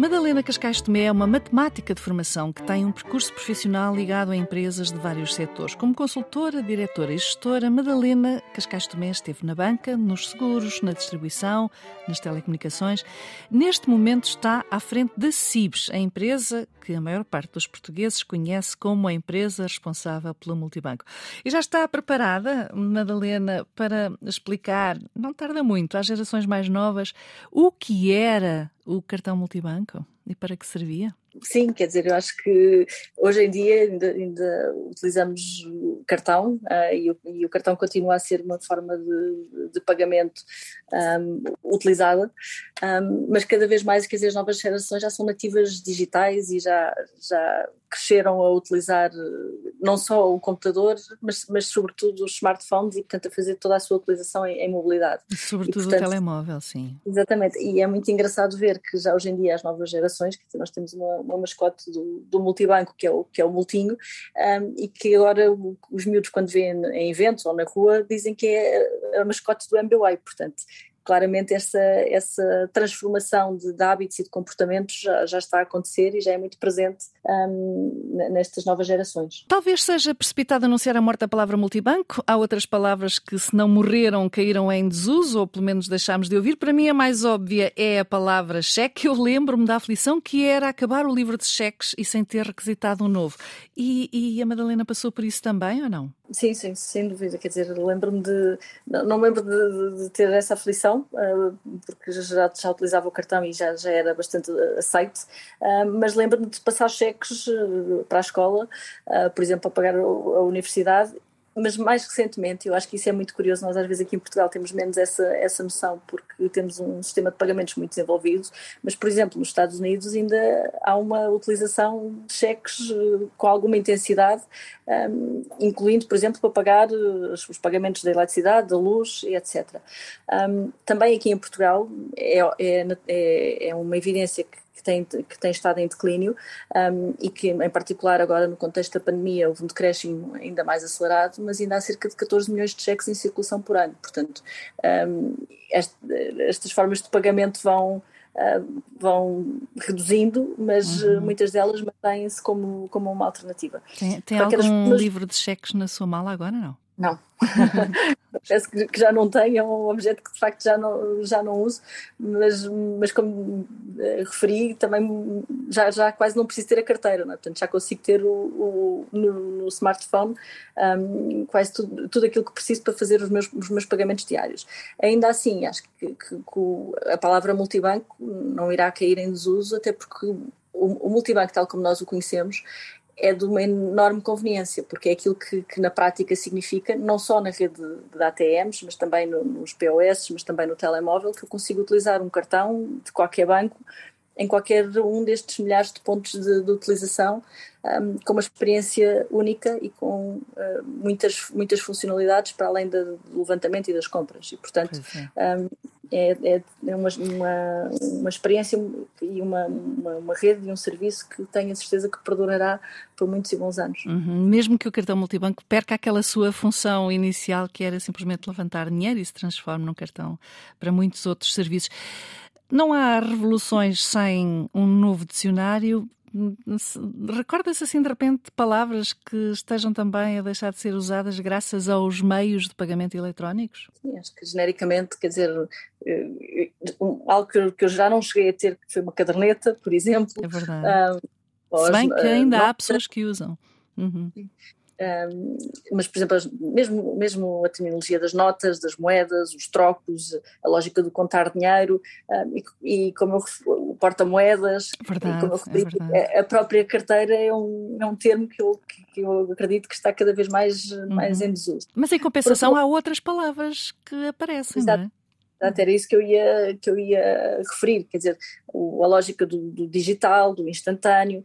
Madalena Cascais Tomé é uma matemática de formação que tem um percurso profissional ligado a empresas de vários setores. Como consultora, diretora e gestora, Madalena Cascais Tomé esteve na banca, nos seguros, na distribuição, nas telecomunicações. Neste momento está à frente da CIBS, a empresa que a maior parte dos portugueses conhece como a empresa responsável pelo multibanco. E já está preparada, Madalena, para explicar, não tarda muito, às gerações mais novas, o que era o cartão multibanco e para que servia? Sim, quer dizer, eu acho que hoje em dia ainda, ainda utilizamos o cartão uh, e, o, e, o, cartão continua a ser uma forma de, de pagamento um, utilizada, um, mas cada vez mais, quer dizer, as novas gerações já são nativas digitais e já, já cresceram a utilizar eh, não só o computador, mas, mas sobretudo os smartphones e, portanto, a fazer toda a sua utilização em, em mobilidade. E sobretudo e, portanto, o telemóvel, sim. Exatamente, e é muito engraçado ver que já hoje em dia as novas gerações, que nós temos uma, uma mascote do, do multibanco, que é o, que é o multinho, um, e que agora os miúdos, quando vêem em eventos ou na rua, dizem que é a mascote do MBWay, portanto, claramente essa, essa transformação de, de, hábitos e de comportamentos já, já, está a acontecer e já é muito presente um, nestas novas gerações. Talvez seja precipitado anunciar a morte da palavra multibanco. Há outras palavras que, se não morreram, caíram em desuso, ou pelo menos deixámos de ouvir. Para mim, a mais óbvia é a palavra cheque. Eu lembro-me da aflição que era acabar o livro de cheques e sem ter requisitado um novo. E, e a Madalena passou por isso também, ou não? Sim, sim, sem dúvida. Quer dizer, lembro-me de. Não, lembro de, de, ter essa aflição, uh, porque já, já utilizava o cartão e já, já era bastante aceite, uh, mas lembro-me de passar cheques para a escola, por exemplo, para pagar a universidade mas mais recentemente, eu acho que isso é muito curioso, nós às vezes aqui em Portugal temos menos essa, essa noção porque temos um sistema de pagamentos muito desenvolvido, mas por exemplo nos Estados Unidos ainda há uma utilização de cheques eh, com alguma intensidade, um, incluindo por exemplo para pagar eh, os pagamentos da eletricidade, da luz, etc. Um, também aqui em Portugal é, é, é uma evidência que que tem, que tem estado em declínio um, e que, em particular, agora no contexto da pandemia, houve um decréscimo ainda mais acelerado, mas ainda há cerca de 14 milhões de cheques em circulação por ano. Portanto, um, este, estas formas de pagamento vão. Uh, vão reduzindo, mas uhum. muitas delas mantêm-se como, como uma alternativa. Tem, tem algum livro de cheques na sua mala agora, não? Não. Parece que, já não tenho, é um objeto que de facto já não, já não uso, mas, mas como eh, referi, também já, já quase não preciso ter a carteira, não é? portanto já consigo ter o, o no, no, smartphone um, quase tudo, tudo aquilo que preciso para fazer os meus, os meus pagamentos diários. Ainda assim, acho que, que, que a palavra multibanco não irá cair em desuso, até porque o, o multibanco, tal como nós o conhecemos, é de uma enorme conveniência, porque é aquilo que, que na prática significa, não só na rede de, de ATMs, mas também no, nos POS, mas também no telemóvel, que eu consigo utilizar um cartão de qualquer banco em qualquer um destes milhares de pontos de, de utilização, um, com uma experiência única e com uh, muitas, muitas funcionalidades para além do levantamento e das compras. E, portanto, é. Um, é, é, é uma, uma, uma experiência e uma, uma, uma, rede e um serviço que tenho a certeza que perdurará por muitos e bons anos. Uhum. Mesmo que o cartão multibanco perca aquela sua função inicial, que era simplesmente levantar dinheiro e se transforme num cartão para muitos outros serviços. Não há revoluções sem um novo dicionário. Recorda-se assim de repente palavras que estejam também a deixar de ser usadas graças aos meios de pagamento eletrónicos? Sim, acho que genericamente, quer dizer, eh, algo que eu já não cheguei a ter, que foi uma caderneta, por exemplo. É verdade. Um, Se bem que ainda há pessoas que usam. Uhum. Um, mas, por exemplo, mesmo, mesmo a terminologia das notas, das moedas, os trocos, a lógica do contar dinheiro um, e, e, como eu o porta-moedas, é a própria carteira é um, é um termo que eu, que eu acredito que está cada vez mais, uhum. mais em desuso. Mas em compensação há outras palavras que aparecem, Exato. não é? Portanto, era isso que eu ia, que eu ia referir, quer dizer, o, a lógica do, do, digital, do instantâneo,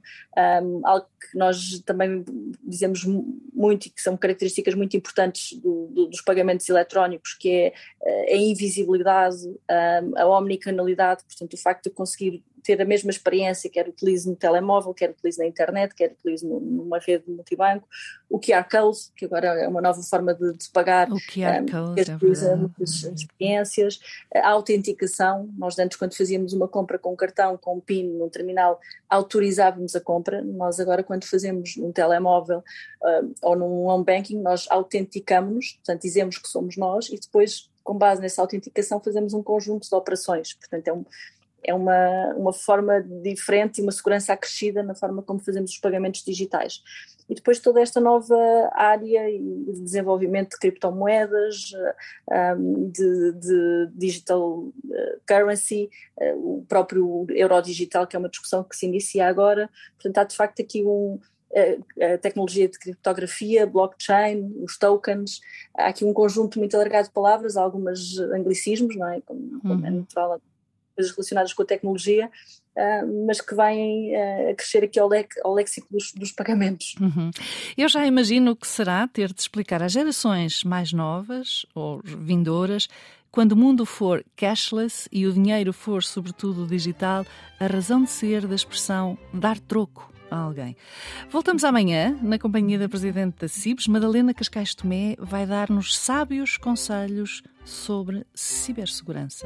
um, algo que nós também dizemos muito e que são características muito importantes do, do, dos pagamentos eletrónicos, que é eh, a invisibilidade, um, a omnicanalidade, portanto o facto de conseguir ter a mesma experiência, quer utilize no telemóvel, quer utilize na internet, quer utilize numa rede multibanco. O QR Code, que agora é uma nova forma de, de pagar, o QR um, Code, que utiliza é muitas experiências. A autenticação, nós antes quando fazíamos uma compra com um cartão, com um PIN num terminal, autorizávamos a compra. Nós agora quando fazemos num telemóvel uh, ou num home banking, nós autenticamos-nos, portanto dizemos que somos nós e depois com base nessa autenticação, fazemos um conjunto de operações. Portanto, é, um, é uma, uma forma diferente e uma segurança acrescida na forma como fazemos os pagamentos digitais. E depois toda esta nova área de desenvolvimento de criptomoedas, de, de digital eh, currency, eh, o próprio euro digital, que é uma discussão que se inicia agora. Portanto, há de facto aqui um, a tecnologia de criptografia, blockchain, os tokens, há aqui um conjunto muito alargado de palavras, algumas anglicismos, não é? Como, como é uhum. natural, coisas relacionadas com a tecnologia, uh, mas que vêm uh, crescer aqui ao, leque, ao léxico dos, dos pagamentos. Uhum. Eu já imagino que será ter de explicar às gerações mais novas ou vindouras quando o mundo for cashless e o dinheiro for, sobretudo, digital, a razão de ser da expressão dar troco a alguém. Voltamos amanhã, na companhia da Presidente da CIBS, Madalena Cascais Tomé, vai dar-nos sábios conselhos sobre cibersegurança.